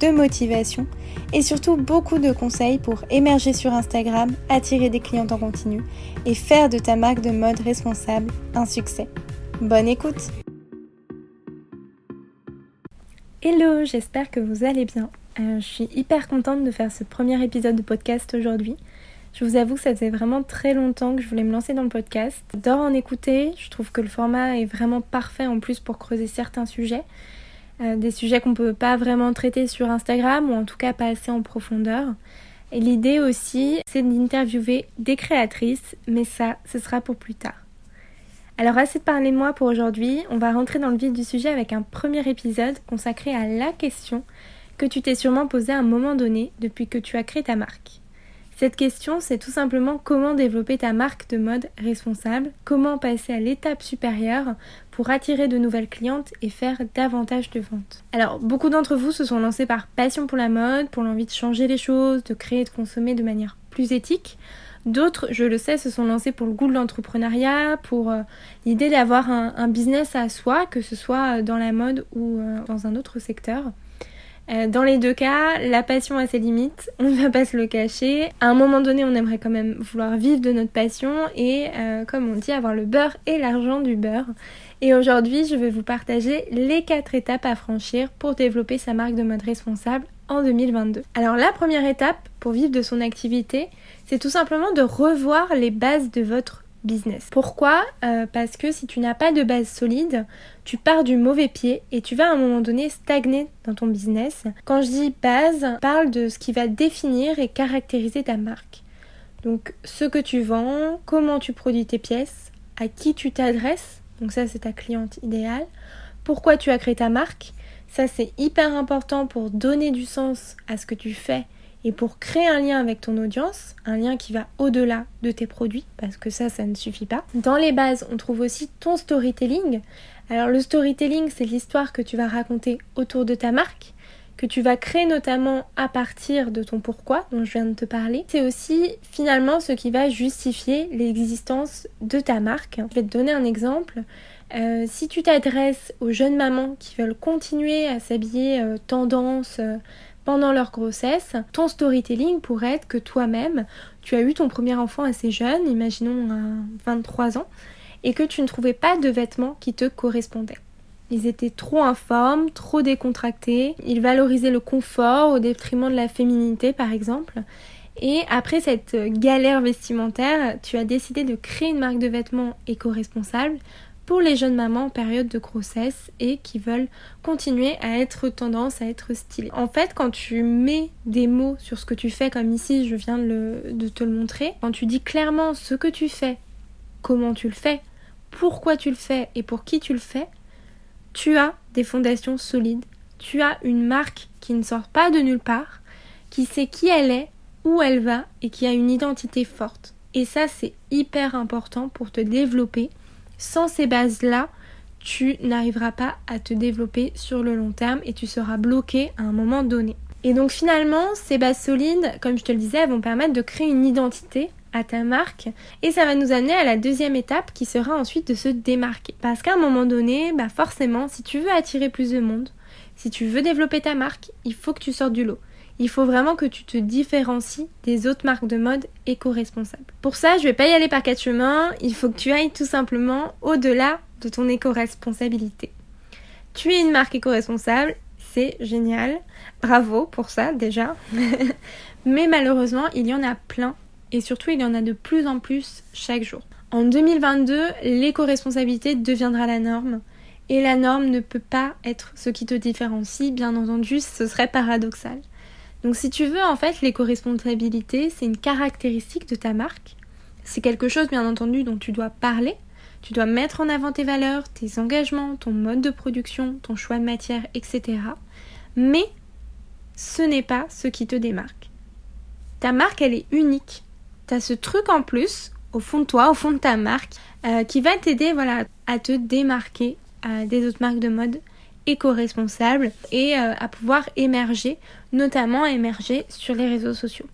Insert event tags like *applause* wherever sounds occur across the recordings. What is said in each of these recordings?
de motivation et surtout beaucoup de conseils pour émerger sur Instagram, attirer des clients en continu et faire de ta marque de mode responsable un succès. Bonne écoute Hello, j'espère que vous allez bien. Euh, je suis hyper contente de faire ce premier épisode de podcast aujourd'hui. Je vous avoue que ça faisait vraiment très longtemps que je voulais me lancer dans le podcast. J'adore en écouter, je trouve que le format est vraiment parfait en plus pour creuser certains sujets. Euh, des sujets qu'on ne peut pas vraiment traiter sur Instagram ou en tout cas pas assez en profondeur. Et l'idée aussi, c'est d'interviewer des créatrices, mais ça, ce sera pour plus tard. Alors assez de parler de moi pour aujourd'hui, on va rentrer dans le vif du sujet avec un premier épisode consacré à la question que tu t'es sûrement posée à un moment donné depuis que tu as créé ta marque. Cette question, c'est tout simplement comment développer ta marque de mode responsable, comment passer à l'étape supérieure pour attirer de nouvelles clientes et faire davantage de ventes. Alors, beaucoup d'entre vous se sont lancés par passion pour la mode, pour l'envie de changer les choses, de créer de consommer de manière plus éthique. D'autres, je le sais, se sont lancés pour le goût de l'entrepreneuriat, pour euh, l'idée d'avoir un, business à soi, que ce soit dans la mode ou euh, dans un autre secteur. Euh, dans les deux cas, la passion a ses limites, on ne va pas se le cacher. À un moment donné, on aimerait quand même vouloir vivre de notre passion et, euh, comme on dit, avoir le beurre et l'argent du beurre. Et aujourd'hui, je vais vous partager les quatre étapes à franchir pour développer sa marque de mode responsable en 2022. Alors la première étape pour vivre de son activité, c'est tout simplement de revoir les bases de votre business. Pourquoi? Euh, Parce que si tu n'as pas de base solide, tu pars du mauvais pied et tu vas à un moment donné stagner dans ton business. Quand je dis base, parle de ce qui va définir et caractériser ta marque. Donc ce que tu vends, comment tu produis tes pièces, à qui tu t'adresses, donc ça c'est ta cliente idéale, pourquoi tu as créé ta marque, ça c'est hyper important pour donner du sens à ce que tu fais et pour créer un lien avec ton audience, un lien qui va au-delà de tes produits, parce que ça, ça ne suffit pas. Dans les bases, on trouve aussi ton storytelling. Alors le storytelling, c'est l'histoire que tu vas raconter autour de ta marque, que tu vas créer notamment à partir de ton pourquoi dont je viens de te parler. C'est aussi finalement ce qui va justifier l'existence de ta marque. Je vais te donner un exemple. Euh, si tu t'adresses aux jeunes mamans qui veulent continuer à s'habiller euh, tendance, euh, pendant leur grossesse, ton storytelling pourrait être que toi-même, tu as eu ton premier enfant assez jeune, imaginons à 23 ans, et que tu ne trouvais pas de vêtements qui te correspondaient. Ils étaient trop informes, trop décontractés, ils valorisaient le confort au détriment de la féminité par exemple. Et après cette galère vestimentaire, tu as décidé de créer une marque de vêtements éco-responsable pour les jeunes mamans en période de grossesse et qui veulent continuer à être tendance, à être stylées. En fait, quand tu mets des mots sur ce que tu fais, comme ici je viens de, te le montrer, quand tu dis clairement ce que tu fais, comment tu le fais, pourquoi tu le fais et pour qui tu le fais, tu as des fondations solides. Tu as une marque qui ne sort pas de nulle part, qui sait qui elle est, où elle va et qui a une identité forte. Et ça, c'est hyper important pour te développer sans ces bases-là, tu n'arriveras pas à te développer sur le long terme et tu seras bloqué à un moment donné. Et donc finalement, ces bases solides, comme je te le disais, vont permettre de créer une identité à ta marque et ça va nous amener à la deuxième étape qui sera ensuite de se démarquer. Parce qu'à un moment donné, bah forcément, si tu veux attirer plus de monde, si tu veux développer ta marque, il faut que tu sortes du lot il faut vraiment que tu te différencies des autres marques de mode éco-responsables. Pour ça, je vais pas y aller par quatre chemins, il faut que tu ailles tout simplement au-delà de ton éco-responsabilité. Tu es une marque éco-responsable, c'est génial. Bravo pour ça déjà. *laughs* Mais malheureusement, il y en a plein et surtout il y en a de plus en plus chaque jour. En 2022, l'éco-responsabilité deviendra la norme et la norme ne peut pas être ce qui te différencie, bien entendu, ce serait paradoxal. Donc si tu veux, en fait, l'éco-responsabilité, c'est une caractéristique de ta marque. C'est quelque chose, bien entendu, dont tu dois parler. Tu dois mettre en avant tes valeurs, tes engagements, ton mode de production, ton choix de matière, etc. Mais ce n'est pas ce qui te démarque. Ta marque, elle est unique. Tu as ce truc en plus au fond de toi, au fond de ta marque, euh, qui va t'aider voilà, à te démarquer des autres marques de mode éco-responsables et à pouvoir émerger, notamment émerger sur les réseaux sociaux.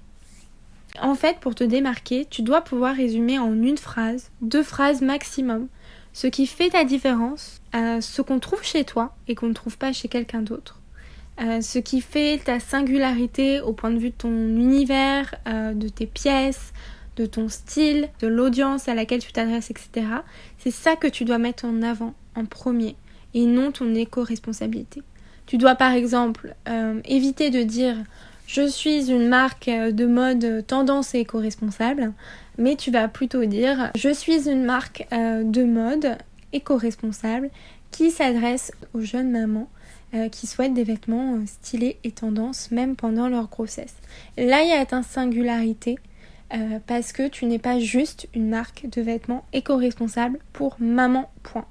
En fait, pour te démarquer, tu dois pouvoir résumer en une phrase, deux phrases maximum, ce qui fait ta différence, ce qu'on trouve chez toi et qu'on ne trouve pas chez quelqu'un d'autre. Euh, ce qui fait ta singularité au point de vue de ton univers, euh, de tes pièces, de ton style, de l'audience à laquelle tu t'adresses, etc. C'est ça que tu dois mettre en avant en premier et non ton éco-responsabilité. Tu dois par exemple euh, éviter de dire je suis une marque de mode tendance et éco-responsable, mais tu vas plutôt dire je suis une marque de mode éco-responsable qui s'adresse aux jeunes mamans euh, qui souhaitent des vêtements euh, stylés et tendance même pendant leur grossesse. Là, il y a une singularité euh, parce que tu n'es pas juste une marque de vêtements éco-responsable pour maman, point.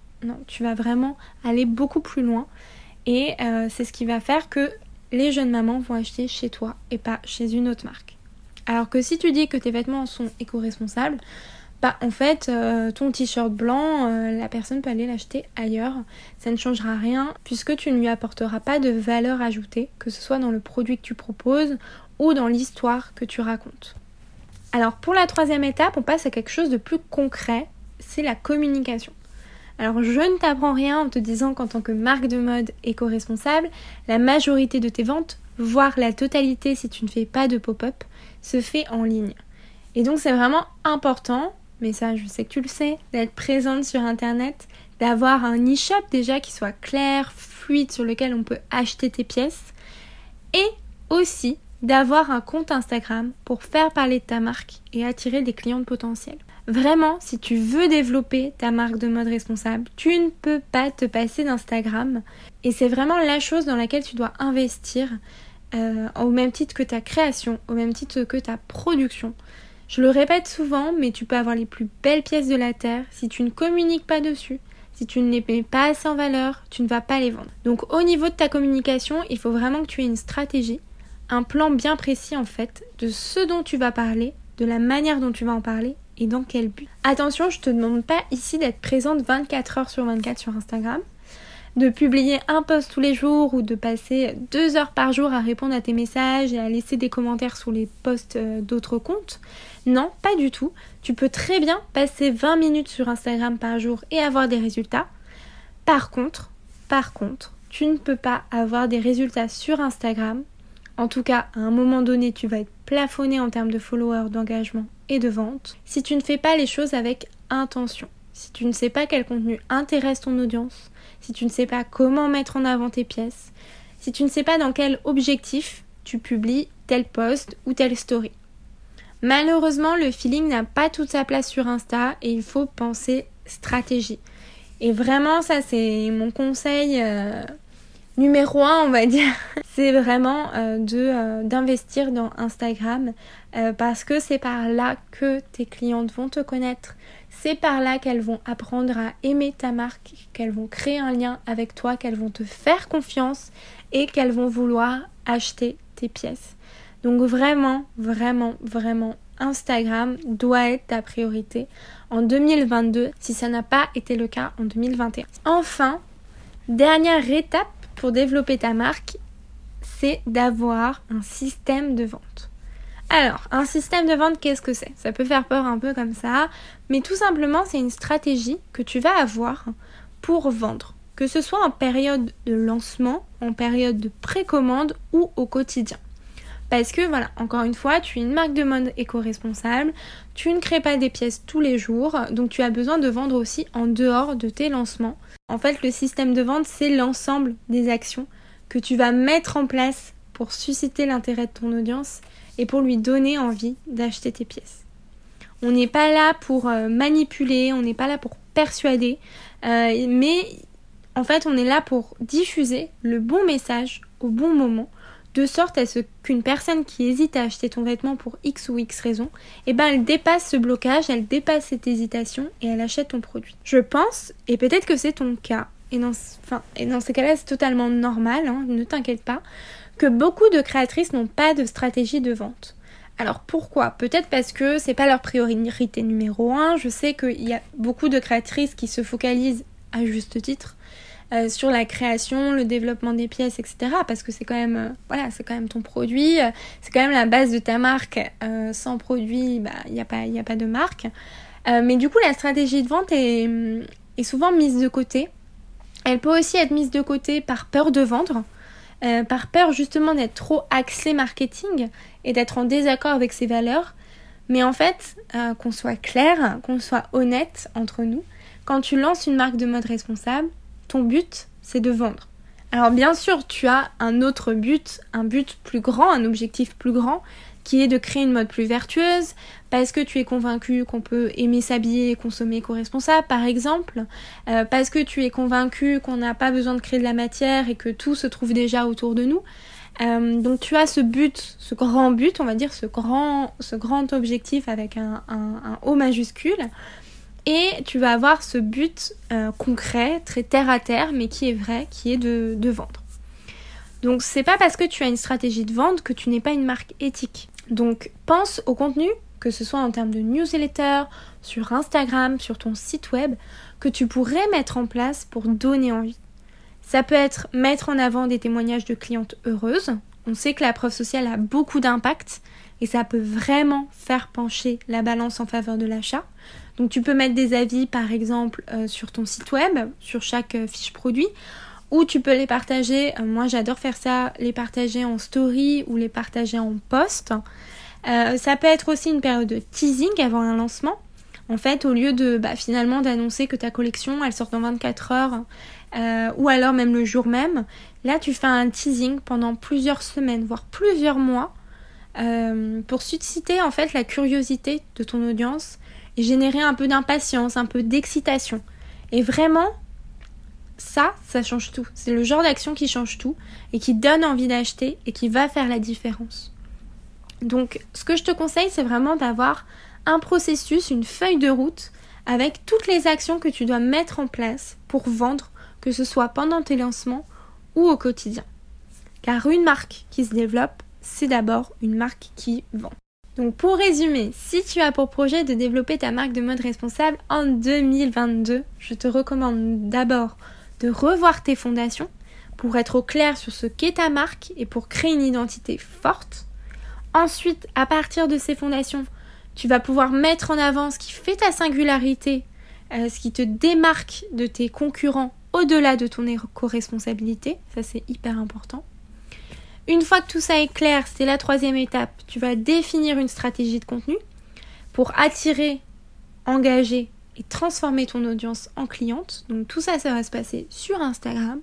Tu vas vraiment aller beaucoup plus loin et c'est ce qui va faire que les jeunes mamans vont acheter chez toi et pas chez une autre marque. Alors que si tu dis que tes vêtements sont éco-responsables, bah en fait euh, ton t-shirt blanc, euh, la personne peut aller l'acheter ailleurs. Ça ne changera rien puisque tu ne lui apporteras pas de valeur ajoutée, que ce soit dans le produit que tu proposes ou dans l'histoire que tu racontes. Alors pour la troisième étape, on passe à quelque chose de plus concret, c'est la communication. Alors je ne t'apprends rien en te disant qu'en tant que marque de mode éco-responsable, la majorité de tes ventes, voire la totalité si tu ne fais pas de pop-up, se fait en ligne. Et donc c'est vraiment important mais ça je sais que tu le sais, d'être présente sur internet, d'avoir un e-shop déjà qui soit clair, fluide, sur lequel on peut acheter tes pièces, et aussi d'avoir un compte Instagram pour faire parler de ta marque et attirer des clients potentiels. Vraiment, si tu veux développer ta marque de mode responsable, tu ne peux pas te passer d'Instagram. Et c'est vraiment la chose dans laquelle tu dois investir euh, au même titre que ta création, au même titre que ta production. Je le répète souvent, mais tu peux avoir les plus belles pièces de la Terre. Si tu ne communiques pas dessus, si tu ne les mets pas assez en valeur, tu ne vas pas les vendre. Donc au niveau de ta communication, il faut vraiment que tu aies une stratégie, un plan bien précis en fait, de ce dont tu vas parler, de la manière dont tu vas en parler et dans quel but? Attention, je te demande pas ici d'être présente 24 heures sur 24 sur Instagram de publier un post tous les jours ou de passer deux heures par jour à répondre à tes messages et à laisser des commentaires sur les posts euh, d'autres comptes. Non, pas du tout. Tu peux très bien passer 20 minutes sur Instagram par jour et avoir des résultats. Par contre, par contre, tu ne peux pas avoir des résultats sur Instagram. En tout cas, à un moment donné, tu vas être plafonné en termes de followers, d'engagement et de vente si tu ne fais pas les choses avec intention. Si tu ne sais pas quel contenu intéresse ton audience, si tu ne sais pas comment mettre en avant tes pièces, si tu ne sais pas dans quel objectif tu publies tel post ou telle story. Malheureusement, le feeling n'a pas toute sa place sur Insta et il faut penser stratégie. Et vraiment, ça c'est mon conseil euh, numéro un, on va dire. *laughs* c'est vraiment euh, de euh, d'investir dans Instagram parce que c'est par là que tes clientes vont te connaître, c'est par là qu'elles vont apprendre à aimer ta marque, qu'elles vont créer un lien avec toi, qu'elles vont te faire confiance et qu'elles vont vouloir acheter tes pièces. Donc vraiment, vraiment, vraiment, Instagram doit être ta priorité en 2022 si ça n'a pas été le cas en 2021. Enfin, dernière étape pour développer ta marque, c'est d'avoir un système de vente. Alors, un système de vente, qu'est-ce que c'est? Ça peut faire peur un peu comme ça, mais tout simplement, c'est une stratégie que tu vas avoir pour vendre, que ce soit en période de lancement, en période de précommande ou au quotidien. Parce que voilà, encore une fois, tu es une marque de mode éco-responsable, tu ne crées pas des pièces tous les jours, donc tu as besoin de vendre aussi en dehors de tes lancements. En fait, le système de vente, c'est l'ensemble des actions que tu vas mettre en place pour susciter l'intérêt de ton audience et pour lui donner envie d'acheter tes pièces. On n'est pas là pour euh, manipuler, on n'est pas là pour persuader, euh, mais en fait on est là pour diffuser le bon message au bon moment, de sorte à ce qu'une personne qui hésite à acheter ton vêtement pour X ou X raison, eh ben elle dépasse ce blocage, elle dépasse cette hésitation et elle achète ton produit. Je pense, et peut-être que c'est ton cas, et dans, enfin, ces cas-là c'est totalement normal, hein, ne t'inquiète pas, que beaucoup de créatrices n'ont pas de stratégie de vente. Alors pourquoi? Peut-être parce que c'est pas leur priorité numéro un. Je sais qu'il y a beaucoup de créatrices qui se focalisent à juste titre euh, sur la création, le développement des pièces, etc. Parce que c'est quand même, euh, voilà, c'est quand même ton produit, euh, c'est quand même la base de ta marque. sans produit, bah, il n'y a, pas, a pas de marque. mais du coup, la stratégie de vente est, est, souvent mise de côté. Elle peut aussi être mise de côté par peur de vendre. par peur justement d'être trop axé marketing et d'être en désaccord avec ses valeurs. Mais en fait, qu'on soit clair, qu'on soit honnête entre nous, quand tu lances une marque de mode responsable, but, c'est de vendre. Alors bien sûr, tu as un autre but, un but plus grand, un objectif plus grand, qui est de créer une mode plus vertueuse, parce que tu es convaincu qu'on peut aimer s'habiller et consommer éco-responsable, par exemple, euh, parce que tu es convaincu qu'on n'a pas besoin de créer de la matière et que tout se trouve déjà autour de nous. Euh, donc tu as ce but, ce grand but, on va dire, ce grand, ce grand objectif avec un, un, un O majuscule. Et tu vas avoir ce but euh, concret, très terre à terre, mais qui est vrai, qui est de, de vendre. Donc c'est pas parce que tu as une stratégie de vente que tu n'es pas une marque éthique. Donc pense au contenu, que ce soit en termes de newsletter, sur Instagram, sur ton site web, que tu pourrais mettre en place pour donner envie. Ça peut être mettre en avant des témoignages de clientes heureuses. On sait que la preuve sociale a beaucoup d'impact et ça peut vraiment faire pencher la balance en faveur de l'achat. Donc tu peux mettre des avis par exemple euh, sur ton site web, sur chaque euh, fiche produit, ou tu peux les partager, euh, moi j'adore faire ça, les partager en story ou les partager en post. ça peut être aussi une période de teasing avant un lancement. En fait, au lieu de bah, finalement d'annoncer que ta collection elle sort dans 24 heures ou alors même le jour même, là tu fais un teasing pendant plusieurs semaines, voire plusieurs mois, pour susciter en fait la curiosité de ton audience et générer un peu d'impatience, un peu d'excitation. Et vraiment, ça, ça change tout. C'est le genre d'action qui change tout et qui donne envie d'acheter et qui va faire la différence. Donc, ce que je te conseille, c'est vraiment d'avoir un processus, une feuille de route avec toutes les actions que tu dois mettre en place pour vendre, que ce soit pendant tes lancements ou au quotidien. Car une marque qui se développe, c'est d'abord une marque qui vend. Donc pour résumer, si tu as pour projet de développer ta marque de mode responsable en 2022, je te recommande d'abord de revoir tes fondations pour être au clair sur ce qu'est ta marque et pour créer une identité forte. Ensuite, à partir de ces fondations, tu vas pouvoir mettre en avant ce qui fait ta singularité, euh, ce qui te démarque de tes concurrents au-delà de ton éco-responsabilité. Ça, c'est hyper important. Une fois que tout ça est clair, c'est la troisième étape. Tu vas définir une stratégie de contenu pour attirer, engager et transformer ton audience en cliente. Donc tout ça, ça va se passer sur Instagram.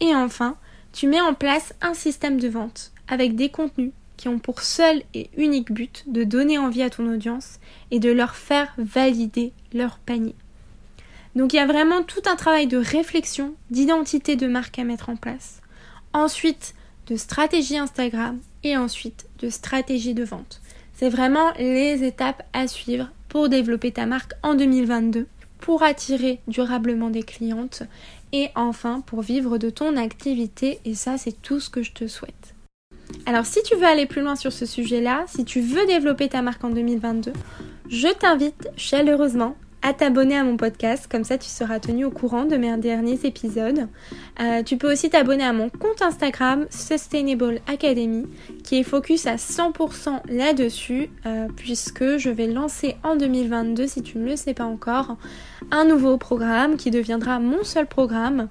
Et enfin, tu mets en place un système de vente avec des contenus qui ont pour seul et unique but de donner envie à ton audience et de leur faire valider leur panier. Donc il y a vraiment tout un travail de réflexion, d'identité de marque à mettre en place. Ensuite, de stratégie Instagram et ensuite de stratégie de vente. C'est vraiment les étapes à suivre pour développer ta marque en 2022, pour attirer durablement des clientes et enfin pour vivre de ton activité et ça c'est tout ce que je te souhaite. Alors si tu veux aller plus loin sur ce sujet-là, si tu veux développer ta marque en 2022, je t'invite chaleureusement à t'abonner à mon podcast, comme ça tu seras tenu au courant de mes derniers épisodes. Euh, tu peux aussi t'abonner à mon compte Instagram Sustainable Academy qui est focus à 100% là-dessus euh, puisque je vais lancer en 2022, si tu ne le sais pas encore, un nouveau programme qui deviendra mon seul programme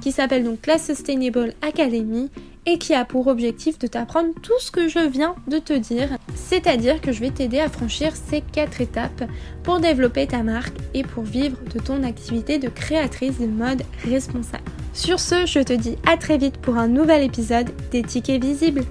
qui s'appelle donc la Sustainable Academy et qui a pour objectif de t'apprendre tout ce que je viens de te dire. C'est-à-dire que je vais t'aider à franchir ces quatre étapes pour développer ta marque et pour vivre de ton activité de créatrice de mode responsable. Sur ce, je te dis à très vite pour un nouvel épisode des tickets visibles.